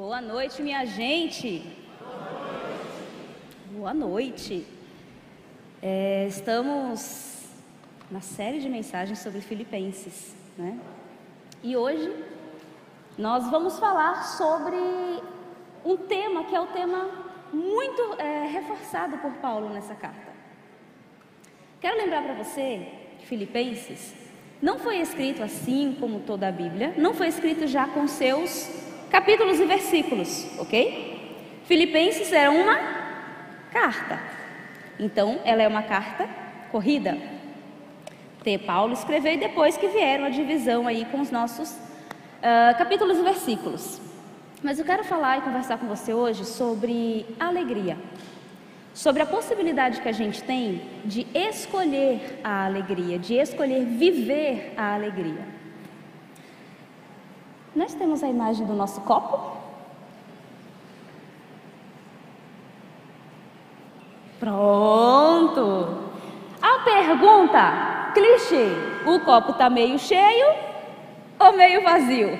Boa noite, minha gente. Boa noite. É, estamos na série de mensagens sobre Filipenses, né? E hoje nós vamos falar sobre um tema que é o tema muito é, reforçado por Paulo nessa carta. Quero lembrar para você que Filipenses não foi escrito assim como toda a Bíblia, não foi escrito já com seus capítulos e versículos, ok? Filipenses era uma carta, então ela é uma carta corrida. T. Paulo escreveu e depois que vieram a divisão aí com os nossos uh, capítulos e versículos. Mas eu quero falar e conversar com você hoje sobre alegria, sobre a possibilidade que a gente tem de escolher a alegria, de escolher viver a alegria. Nós temos a imagem do nosso copo. Pronto! A pergunta clichê: o copo está meio cheio ou meio vazio?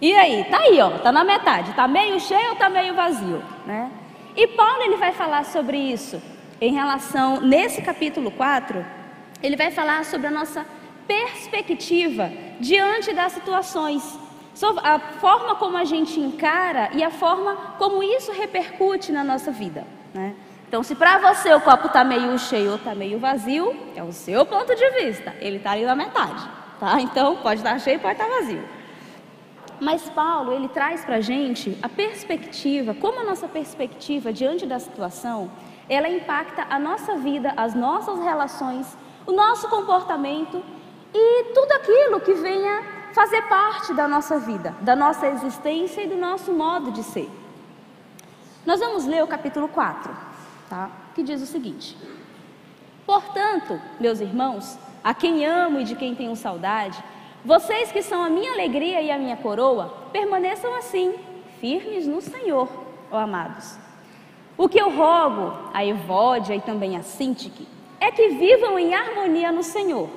E aí, tá aí, ó, tá na metade, tá meio cheio ou tá meio vazio, né? E Paulo ele vai falar sobre isso em relação nesse capítulo 4, ele vai falar sobre a nossa perspectiva diante das situações, a forma como a gente encara e a forma como isso repercute na nossa vida. Né? Então, se para você o copo está meio cheio ou está meio vazio, é o seu ponto de vista, ele está ali na metade. Tá? Então, pode estar cheio, pode estar vazio. Mas Paulo, ele traz para a gente a perspectiva, como a nossa perspectiva diante da situação, ela impacta a nossa vida, as nossas relações o nosso comportamento e tudo aquilo que venha fazer parte da nossa vida, da nossa existência e do nosso modo de ser. Nós vamos ler o capítulo 4, tá? que diz o seguinte: Portanto, meus irmãos, a quem amo e de quem tenho saudade, vocês que são a minha alegria e a minha coroa, permaneçam assim, firmes no Senhor, ó amados. O que eu rogo a Evódia e também a Sintique é que vivam em harmonia no Senhor.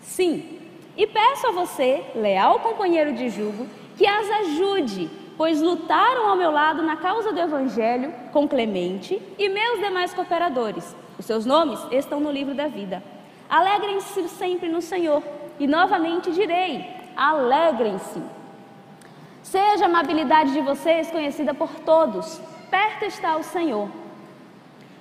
Sim, e peço a você, leal companheiro de jugo, que as ajude, pois lutaram ao meu lado na causa do Evangelho com Clemente e meus demais cooperadores. Os seus nomes estão no livro da vida. Alegrem-se sempre no Senhor, e novamente direi: alegrem-se. Seja a amabilidade de vocês conhecida por todos, perto está o Senhor.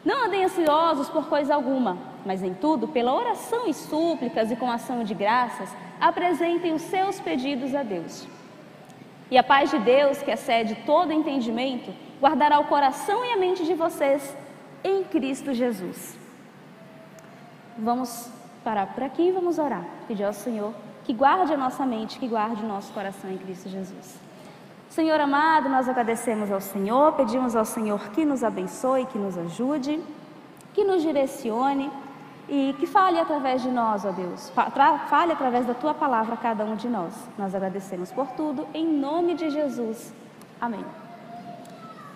Não andem ansiosos por coisa alguma, mas em tudo, pela oração e súplicas e com ação de graças, apresentem os seus pedidos a Deus. E a paz de Deus, que excede todo entendimento, guardará o coração e a mente de vocês em Cristo Jesus. Vamos parar por aqui e vamos orar. Pedir ao Senhor que guarde a nossa mente, que guarde o nosso coração em Cristo Jesus. Senhor amado, nós agradecemos ao Senhor, pedimos ao Senhor que nos abençoe, que nos ajude, que nos direcione e que fale através de nós, ó Deus. Fale através da tua palavra a cada um de nós. Nós agradecemos por tudo, em nome de Jesus. Amém.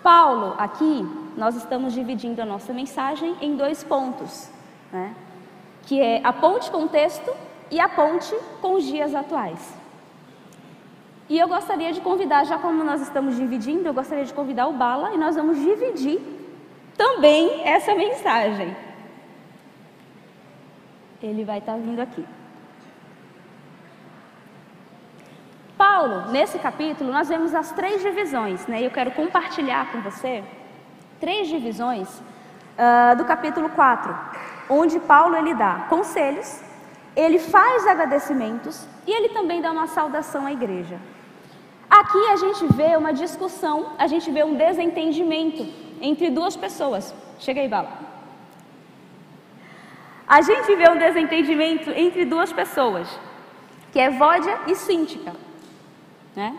Paulo, aqui nós estamos dividindo a nossa mensagem em dois pontos, né? que é a ponte com o texto e a ponte com os dias atuais. E eu gostaria de convidar, já como nós estamos dividindo, eu gostaria de convidar o Bala e nós vamos dividir também essa mensagem. Ele vai estar vindo aqui. Paulo, nesse capítulo, nós vemos as três divisões, né? Eu quero compartilhar com você três divisões uh, do capítulo 4, onde Paulo ele dá conselhos, ele faz agradecimentos e ele também dá uma saudação à igreja. Aqui a gente vê uma discussão, a gente vê um desentendimento entre duas pessoas. Chega aí, Bala. A gente vê um desentendimento entre duas pessoas, que é Vódia e Síntica. Né?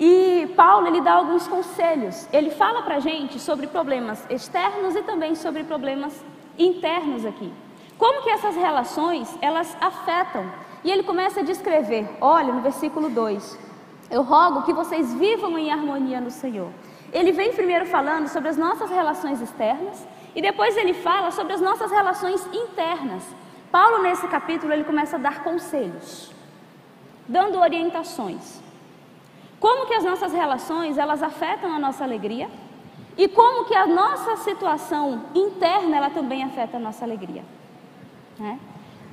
E Paulo ele dá alguns conselhos. Ele fala para a gente sobre problemas externos e também sobre problemas internos aqui. Como que essas relações elas afetam? E ele começa a descrever. Olha no versículo 2. Eu rogo que vocês vivam em harmonia no Senhor. Ele vem primeiro falando sobre as nossas relações externas e depois ele fala sobre as nossas relações internas. Paulo nesse capítulo ele começa a dar conselhos. dando orientações. Como que as nossas relações, elas afetam a nossa alegria? E como que a nossa situação interna, ela também afeta a nossa alegria. Né?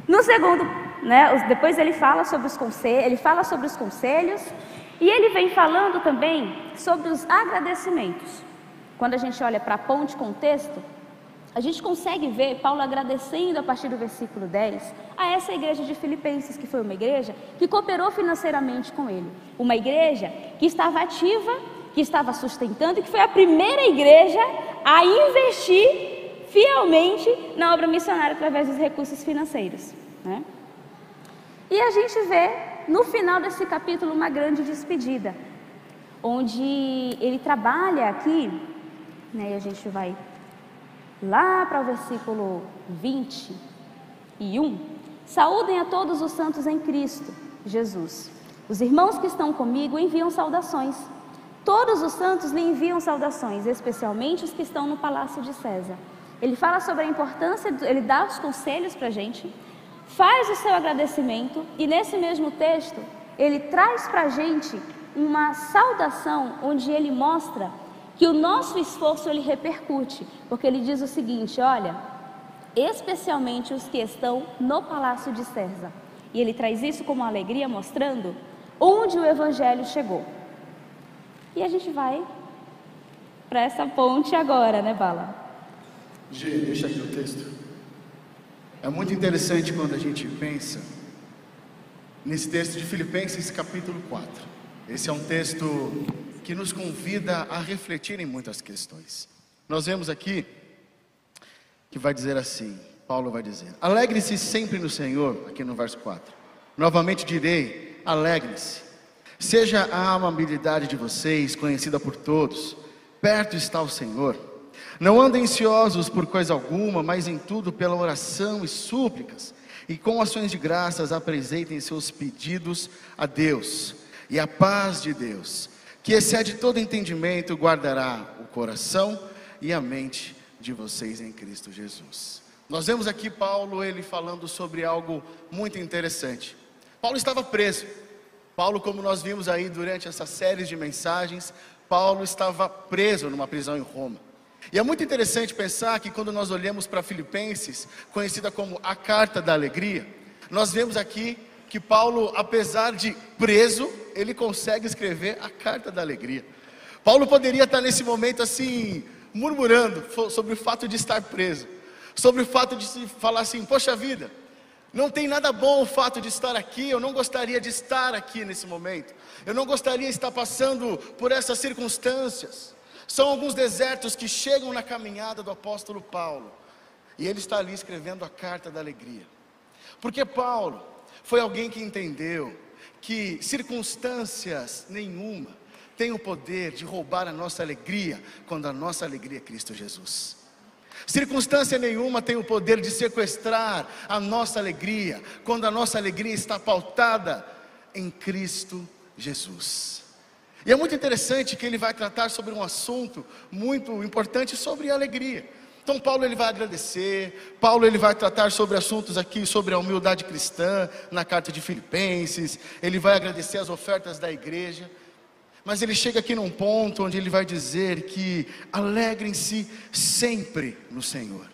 No segundo, né, depois ele fala sobre os conselhos, ele fala sobre os conselhos e ele vem falando também sobre os agradecimentos. Quando a gente olha para a ponte com o texto, a gente consegue ver Paulo agradecendo a partir do versículo 10 a essa igreja de Filipenses, que foi uma igreja que cooperou financeiramente com ele. Uma igreja que estava ativa, que estava sustentando e que foi a primeira igreja a investir fielmente na obra missionária através dos recursos financeiros. Né? E a gente vê no final desse capítulo uma grande despedida, onde ele trabalha aqui, né, e a gente vai lá para o versículo 21. Saúdem a todos os santos em Cristo Jesus. Os irmãos que estão comigo enviam saudações. Todos os santos lhe enviam saudações, especialmente os que estão no palácio de César. Ele fala sobre a importância, ele dá os conselhos para a gente, faz o seu agradecimento e nesse mesmo texto ele traz para a gente uma saudação onde ele mostra que o nosso esforço ele repercute, porque ele diz o seguinte: olha, especialmente os que estão no palácio de César. E ele traz isso como alegria, mostrando onde o evangelho chegou. E a gente vai para essa ponte agora, né, Bala? G, deixa aqui o texto. É muito interessante quando a gente pensa nesse texto de Filipenses, capítulo 4. Esse é um texto que nos convida a refletir em muitas questões. Nós vemos aqui que vai dizer assim: Paulo vai dizer, alegre-se sempre no Senhor, aqui no verso 4. Novamente direi, alegre-se. Seja a amabilidade de vocês conhecida por todos, perto está o Senhor. Não andem ansiosos por coisa alguma, mas em tudo pela oração e súplicas, e com ações de graças apresentem seus pedidos a Deus. E a paz de Deus, que excede todo entendimento, guardará o coração e a mente de vocês em Cristo Jesus. Nós vemos aqui Paulo ele falando sobre algo muito interessante. Paulo estava preso. Paulo, como nós vimos aí durante essa série de mensagens, Paulo estava preso numa prisão em Roma. E é muito interessante pensar que quando nós olhamos para Filipenses, conhecida como a carta da alegria, nós vemos aqui que Paulo, apesar de preso, ele consegue escrever a carta da alegria. Paulo poderia estar nesse momento assim, murmurando sobre o fato de estar preso, sobre o fato de se falar assim: Poxa vida, não tem nada bom o fato de estar aqui, eu não gostaria de estar aqui nesse momento, eu não gostaria de estar passando por essas circunstâncias. São alguns desertos que chegam na caminhada do apóstolo Paulo, e ele está ali escrevendo a carta da alegria, porque Paulo, foi alguém que entendeu que circunstâncias nenhuma têm o poder de roubar a nossa alegria quando a nossa alegria é Cristo Jesus. Circunstância nenhuma tem o poder de sequestrar a nossa alegria quando a nossa alegria está pautada em Cristo Jesus. E é muito interessante que ele vai tratar sobre um assunto muito importante sobre alegria. Então Paulo ele vai agradecer, Paulo ele vai tratar sobre assuntos aqui sobre a humildade cristã na carta de Filipenses, ele vai agradecer as ofertas da igreja. Mas ele chega aqui num ponto onde ele vai dizer que alegrem-se sempre no Senhor.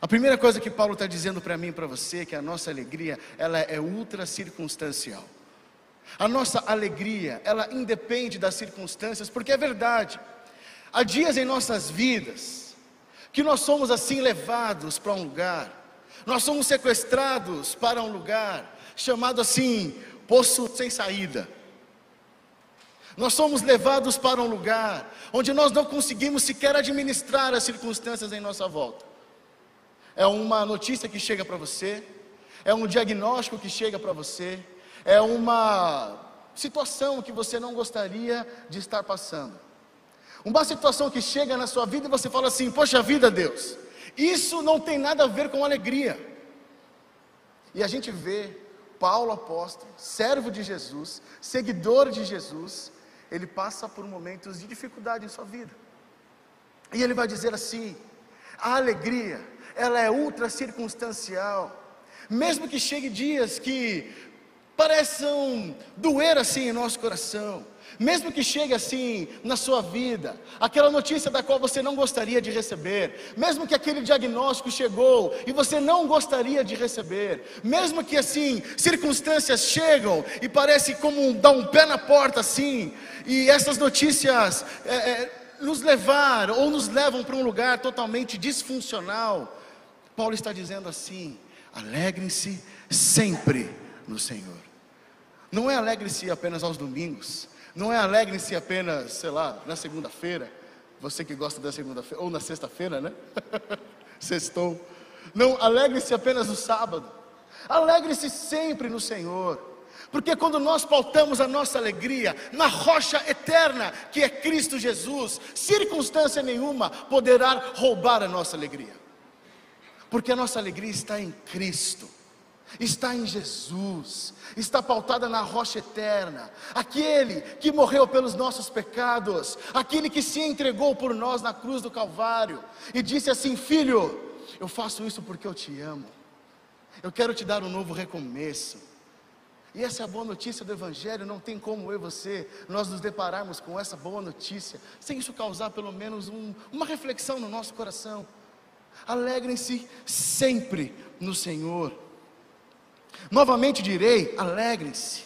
A primeira coisa que Paulo está dizendo para mim e para você é que a nossa alegria ela é ultra circunstancial. A nossa alegria ela independe das circunstâncias, porque é verdade. Há dias em nossas vidas que nós somos assim levados para um lugar, nós somos sequestrados para um lugar chamado assim, poço sem saída. Nós somos levados para um lugar onde nós não conseguimos sequer administrar as circunstâncias em nossa volta. É uma notícia que chega para você, é um diagnóstico que chega para você, é uma situação que você não gostaria de estar passando. Uma situação que chega na sua vida e você fala assim: Poxa vida, Deus, isso não tem nada a ver com alegria. E a gente vê Paulo apóstolo, servo de Jesus, seguidor de Jesus, ele passa por momentos de dificuldade em sua vida. E ele vai dizer assim: a alegria, ela é ultra circunstancial. Mesmo que chegue dias que pareçam doer assim em nosso coração. Mesmo que chegue assim na sua vida, aquela notícia da qual você não gostaria de receber, mesmo que aquele diagnóstico chegou e você não gostaria de receber, mesmo que assim circunstâncias chegam e parece como dar um pé na porta assim, e essas notícias é, é, nos levar ou nos levam para um lugar totalmente disfuncional, Paulo está dizendo assim: alegrem-se sempre no Senhor. Não é alegre-se apenas aos domingos, não é alegre-se apenas, sei lá, na segunda-feira, você que gosta da segunda-feira, ou na sexta-feira, né? Sextou. Não, alegre-se apenas no sábado. Alegre-se sempre no Senhor. Porque quando nós pautamos a nossa alegria na rocha eterna, que é Cristo Jesus, circunstância nenhuma poderá roubar a nossa alegria. Porque a nossa alegria está em Cristo está em Jesus, está pautada na rocha eterna, aquele que morreu pelos nossos pecados, aquele que se entregou por nós na cruz do Calvário e disse assim: Filho, eu faço isso porque eu te amo, eu quero te dar um novo recomeço. E essa é a boa notícia do Evangelho, não tem como eu e você nós nos depararmos com essa boa notícia, sem isso causar pelo menos um, uma reflexão no nosso coração. Alegrem-se sempre no Senhor. Novamente direi: alegrem-se,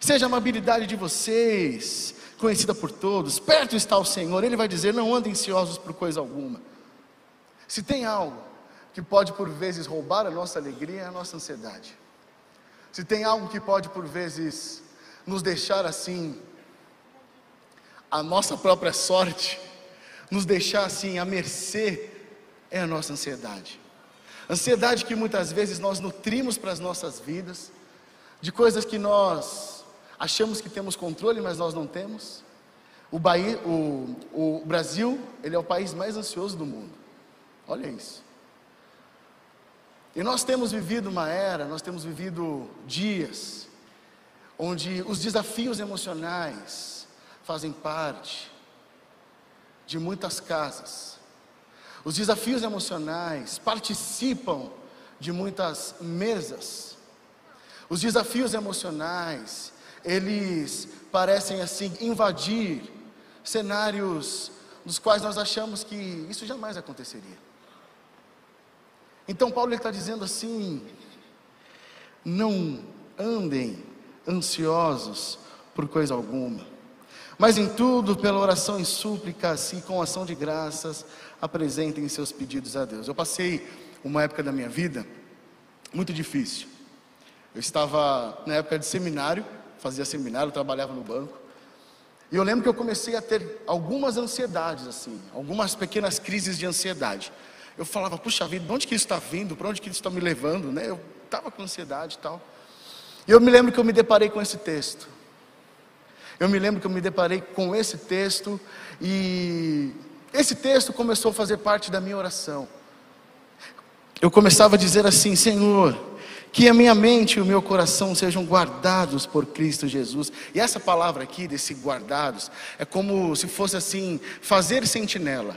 seja a amabilidade de vocês conhecida por todos, perto está o Senhor, Ele vai dizer: não andem ansiosos por coisa alguma. Se tem algo que pode por vezes roubar a nossa alegria, é a nossa ansiedade. Se tem algo que pode por vezes nos deixar assim, a nossa própria sorte, nos deixar assim à mercê, é a nossa ansiedade. Ansiedade que muitas vezes nós nutrimos para as nossas vidas, de coisas que nós achamos que temos controle, mas nós não temos. O, Bahia, o, o Brasil, ele é o país mais ansioso do mundo. Olha isso. E nós temos vivido uma era, nós temos vivido dias, onde os desafios emocionais fazem parte de muitas casas os desafios emocionais participam de muitas mesas. Os desafios emocionais, eles parecem assim invadir cenários dos quais nós achamos que isso jamais aconteceria. Então Paulo está dizendo assim: não andem ansiosos por coisa alguma, mas em tudo, pela oração e súplicas e com ação de graças, apresentem seus pedidos a Deus. Eu passei uma época da minha vida muito difícil. Eu estava na época de seminário, fazia seminário, trabalhava no banco. E eu lembro que eu comecei a ter algumas ansiedades, assim, algumas pequenas crises de ansiedade. Eu falava, puxa vida, de onde que isso está vindo? Para onde que isso está me levando? Né? Eu estava com ansiedade e tal. E eu me lembro que eu me deparei com esse texto. Eu me lembro que eu me deparei com esse texto e esse texto começou a fazer parte da minha oração. Eu começava a dizer assim: Senhor, que a minha mente e o meu coração sejam guardados por Cristo Jesus. E essa palavra aqui, desse guardados, é como se fosse assim: fazer sentinela.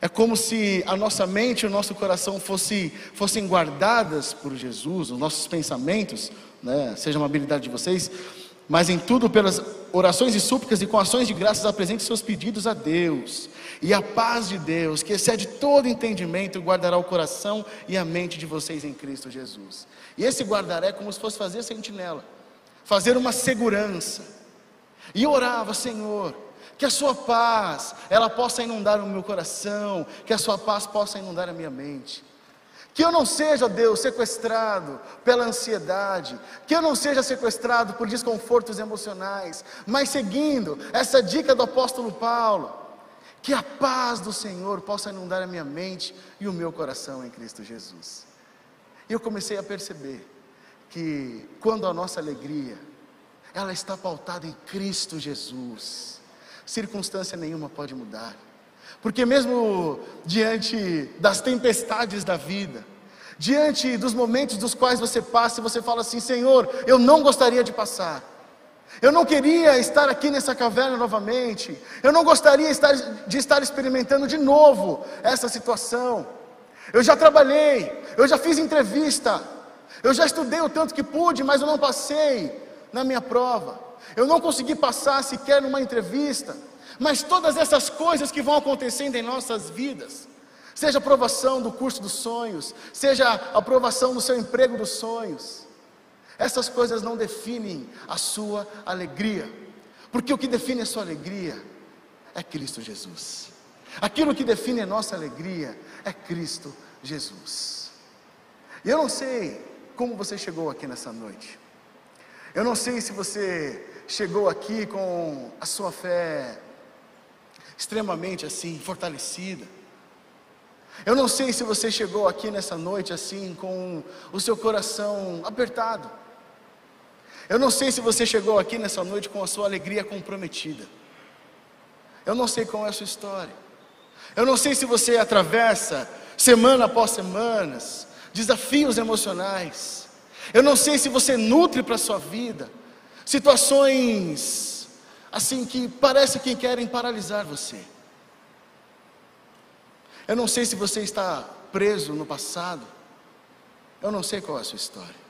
É como se a nossa mente e o nosso coração fosse, fossem guardadas por Jesus, os nossos pensamentos, né, seja uma habilidade de vocês, mas em tudo pelas orações e súplicas e com ações de graças apresente seus pedidos a Deus. E a paz de Deus, que excede todo entendimento, guardará o coração e a mente de vocês em Cristo Jesus. E esse guardará é como se fosse fazer sentinela, fazer uma segurança. E orava, Senhor, que a sua paz, ela possa inundar o meu coração, que a sua paz possa inundar a minha mente. Que eu não seja, Deus, sequestrado pela ansiedade, que eu não seja sequestrado por desconfortos emocionais, mas seguindo essa dica do apóstolo Paulo, que a paz do Senhor possa inundar a minha mente e o meu coração em Cristo Jesus. E eu comecei a perceber que quando a nossa alegria, ela está pautada em Cristo Jesus, circunstância nenhuma pode mudar. Porque mesmo diante das tempestades da vida, diante dos momentos dos quais você passa e você fala assim: Senhor, eu não gostaria de passar. Eu não queria estar aqui nessa caverna novamente. Eu não gostaria de estar experimentando de novo essa situação. Eu já trabalhei, eu já fiz entrevista, Eu já estudei o tanto que pude, mas eu não passei na minha prova. Eu não consegui passar sequer numa entrevista. Mas todas essas coisas que vão acontecendo em nossas vidas, seja a aprovação do curso dos sonhos, seja a aprovação do seu emprego dos sonhos, essas coisas não definem a sua alegria, porque o que define a sua alegria é Cristo Jesus. Aquilo que define a nossa alegria é Cristo Jesus. E eu não sei como você chegou aqui nessa noite. Eu não sei se você chegou aqui com a sua fé extremamente assim, fortalecida. Eu não sei se você chegou aqui nessa noite assim, com o seu coração apertado. Eu não sei se você chegou aqui nessa noite com a sua alegria comprometida. Eu não sei qual é a sua história. Eu não sei se você atravessa semana após semanas desafios emocionais. Eu não sei se você nutre para a sua vida situações assim que parece que querem paralisar você. Eu não sei se você está preso no passado. Eu não sei qual é a sua história.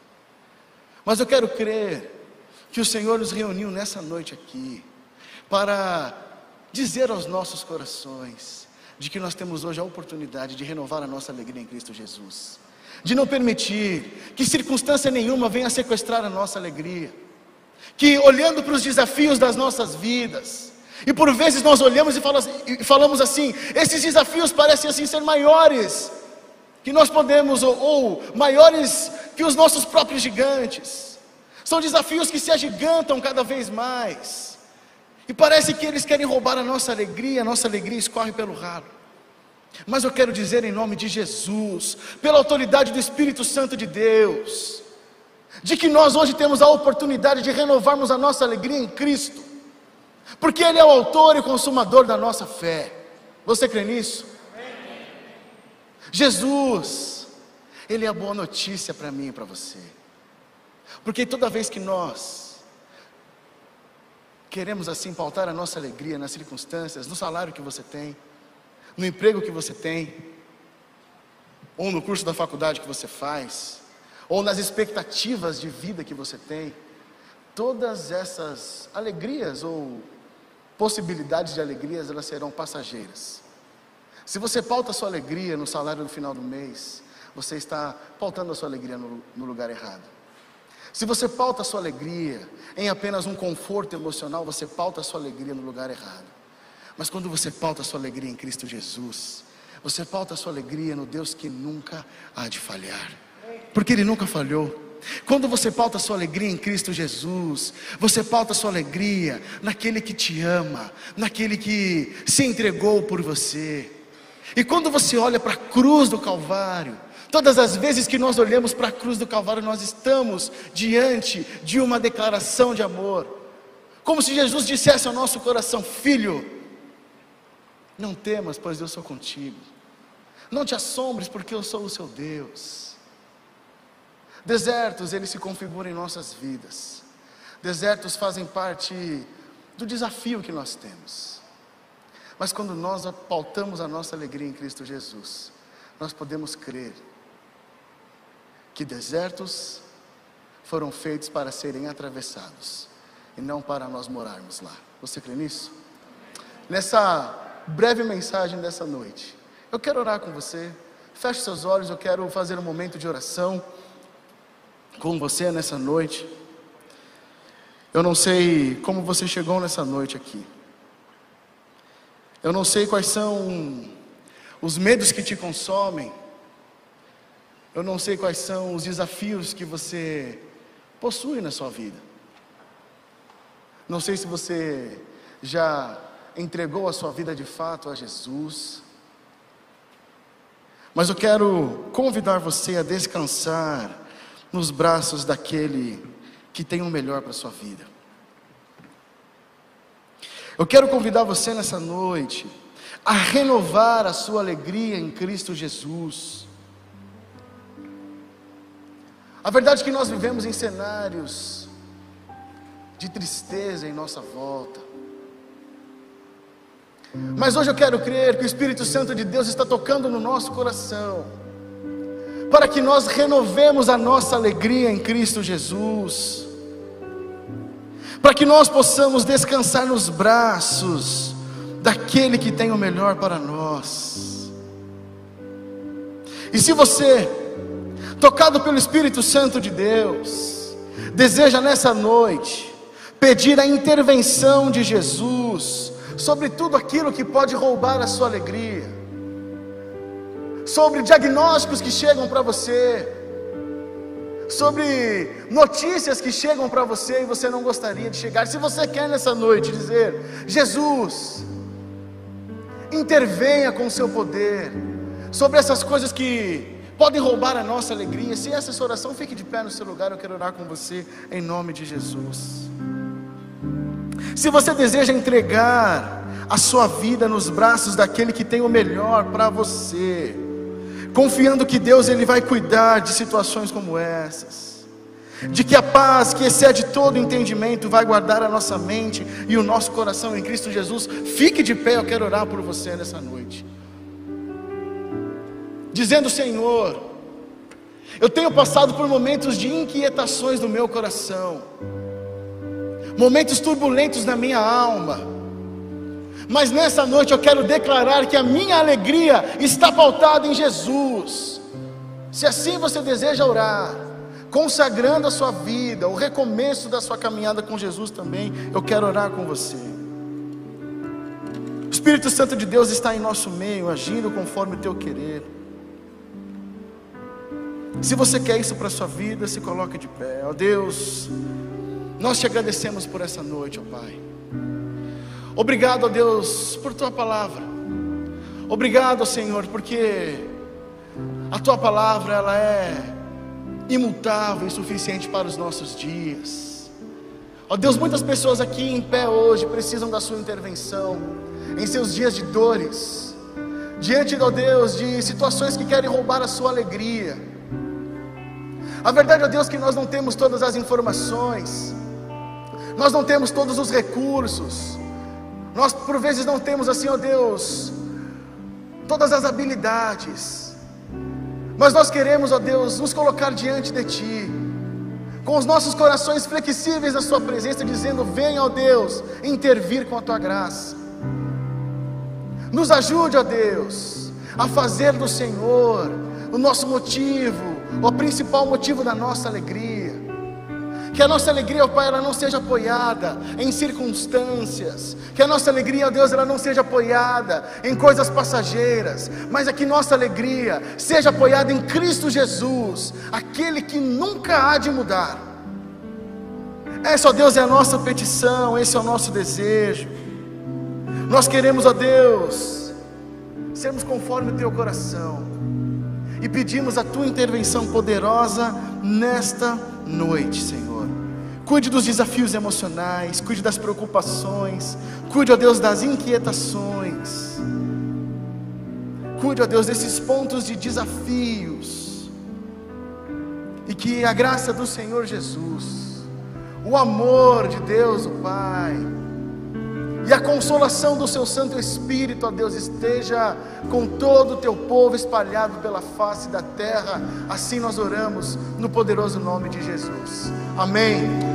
Mas eu quero crer que o Senhor nos reuniu nessa noite aqui para dizer aos nossos corações de que nós temos hoje a oportunidade de renovar a nossa alegria em Cristo Jesus, de não permitir que circunstância nenhuma venha sequestrar a nossa alegria que olhando para os desafios das nossas vidas, e por vezes nós olhamos e falamos assim: esses desafios parecem assim ser maiores que nós podemos, ou, ou maiores que os nossos próprios gigantes. São desafios que se agigantam cada vez mais. E parece que eles querem roubar a nossa alegria, a nossa alegria escorre pelo ralo. Mas eu quero dizer em nome de Jesus, pela autoridade do Espírito Santo de Deus, de que nós hoje temos a oportunidade de renovarmos a nossa alegria em Cristo, porque Ele é o autor e consumador da nossa fé. Você crê nisso? Jesus, Ele é a boa notícia para mim e para você, porque toda vez que nós queremos assim pautar a nossa alegria nas circunstâncias, no salário que você tem, no emprego que você tem, ou no curso da faculdade que você faz, ou nas expectativas de vida que você tem, todas essas alegrias ou possibilidades de alegrias, elas serão passageiras. Se você pauta sua alegria no salário no final do mês, você está pautando a sua alegria no, no lugar errado. Se você pauta a sua alegria em apenas um conforto emocional, você pauta a sua alegria no lugar errado. Mas quando você pauta a sua alegria em Cristo Jesus, você pauta a sua alegria no Deus que nunca há de falhar porque Ele nunca falhou. Quando você pauta sua alegria em Cristo Jesus, você pauta sua alegria naquele que te ama, naquele que se entregou por você. E quando você olha para a cruz do Calvário, todas as vezes que nós olhamos para a cruz do Calvário, nós estamos diante de uma declaração de amor, como se Jesus dissesse ao nosso coração: Filho, não temas, pois eu sou contigo, não te assombres, porque eu sou o seu Deus. Desertos, eles se configuram em nossas vidas. Desertos fazem parte do desafio que nós temos. Mas quando nós pautamos a nossa alegria em Cristo Jesus, nós podemos crer que desertos foram feitos para serem atravessados e não para nós morarmos lá. Você crê nisso? Nessa breve mensagem dessa noite, eu quero orar com você. Feche seus olhos, eu quero fazer um momento de oração com você nessa noite. Eu não sei como você chegou nessa noite aqui. Eu não sei quais são os medos que te consomem. Eu não sei quais são os desafios que você possui na sua vida. Não sei se você já entregou a sua vida de fato a Jesus. Mas eu quero convidar você a descansar nos braços daquele que tem o melhor para a sua vida. Eu quero convidar você nessa noite a renovar a sua alegria em Cristo Jesus. A verdade é que nós vivemos em cenários de tristeza em nossa volta. Mas hoje eu quero crer que o Espírito Santo de Deus está tocando no nosso coração para que nós renovemos a nossa alegria em Cristo Jesus, para que nós possamos descansar nos braços daquele que tem o melhor para nós. E se você, tocado pelo Espírito Santo de Deus, deseja nessa noite pedir a intervenção de Jesus sobre tudo aquilo que pode roubar a sua alegria, sobre diagnósticos que chegam para você, sobre notícias que chegam para você e você não gostaria de chegar. Se você quer nessa noite dizer: Jesus, intervenha com o seu poder sobre essas coisas que podem roubar a nossa alegria. Se essa é sua oração, fique de pé no seu lugar. Eu quero orar com você em nome de Jesus. Se você deseja entregar a sua vida nos braços daquele que tem o melhor para você, confiando que Deus ele vai cuidar de situações como essas, de que a paz que excede todo entendimento vai guardar a nossa mente e o nosso coração em Cristo Jesus. Fique de pé, eu quero orar por você nessa noite. Dizendo, Senhor, eu tenho passado por momentos de inquietações no meu coração, momentos turbulentos na minha alma, mas nessa noite eu quero declarar que a minha alegria está pautada em Jesus. Se assim você deseja orar, consagrando a sua vida, o recomeço da sua caminhada com Jesus também, eu quero orar com você. O Espírito Santo de Deus está em nosso meio, agindo conforme o teu querer. Se você quer isso para a sua vida, se coloque de pé. Ó Deus, nós te agradecemos por essa noite, ó Pai. Obrigado, ó Deus, por tua palavra. Obrigado, Senhor, porque a tua palavra ela é imutável e suficiente para os nossos dias. Ó Deus, muitas pessoas aqui em pé hoje precisam da sua intervenção em seus dias de dores, diante, ó Deus, de situações que querem roubar a sua alegria. A verdade, ó Deus, que nós não temos todas as informações, nós não temos todos os recursos, nós por vezes não temos assim, ó Deus, todas as habilidades, mas nós queremos, ó Deus, nos colocar diante de Ti, com os nossos corações flexíveis na Sua presença, dizendo: Venha, ó Deus, intervir com a Tua graça. Nos ajude, ó Deus, a fazer do Senhor o nosso motivo, o principal motivo da nossa alegria. Que a nossa alegria, ó Pai, ela não seja apoiada em circunstâncias. Que a nossa alegria, ó Deus, ela não seja apoiada em coisas passageiras. Mas é que nossa alegria seja apoiada em Cristo Jesus, aquele que nunca há de mudar. Essa, ó Deus, é a nossa petição, esse é o nosso desejo. Nós queremos, ó Deus, sermos conforme o teu coração. E pedimos a tua intervenção poderosa nesta noite, Senhor. Cuide dos desafios emocionais, cuide das preocupações, cuide, ó Deus, das inquietações. Cuide, ó Deus, desses pontos de desafios. E que a graça do Senhor Jesus, o amor de Deus, o Pai, e a consolação do seu Santo Espírito, ó Deus, esteja com todo o teu povo espalhado pela face da terra. Assim nós oramos no poderoso nome de Jesus. Amém.